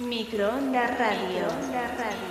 Microondas Radio. Radio.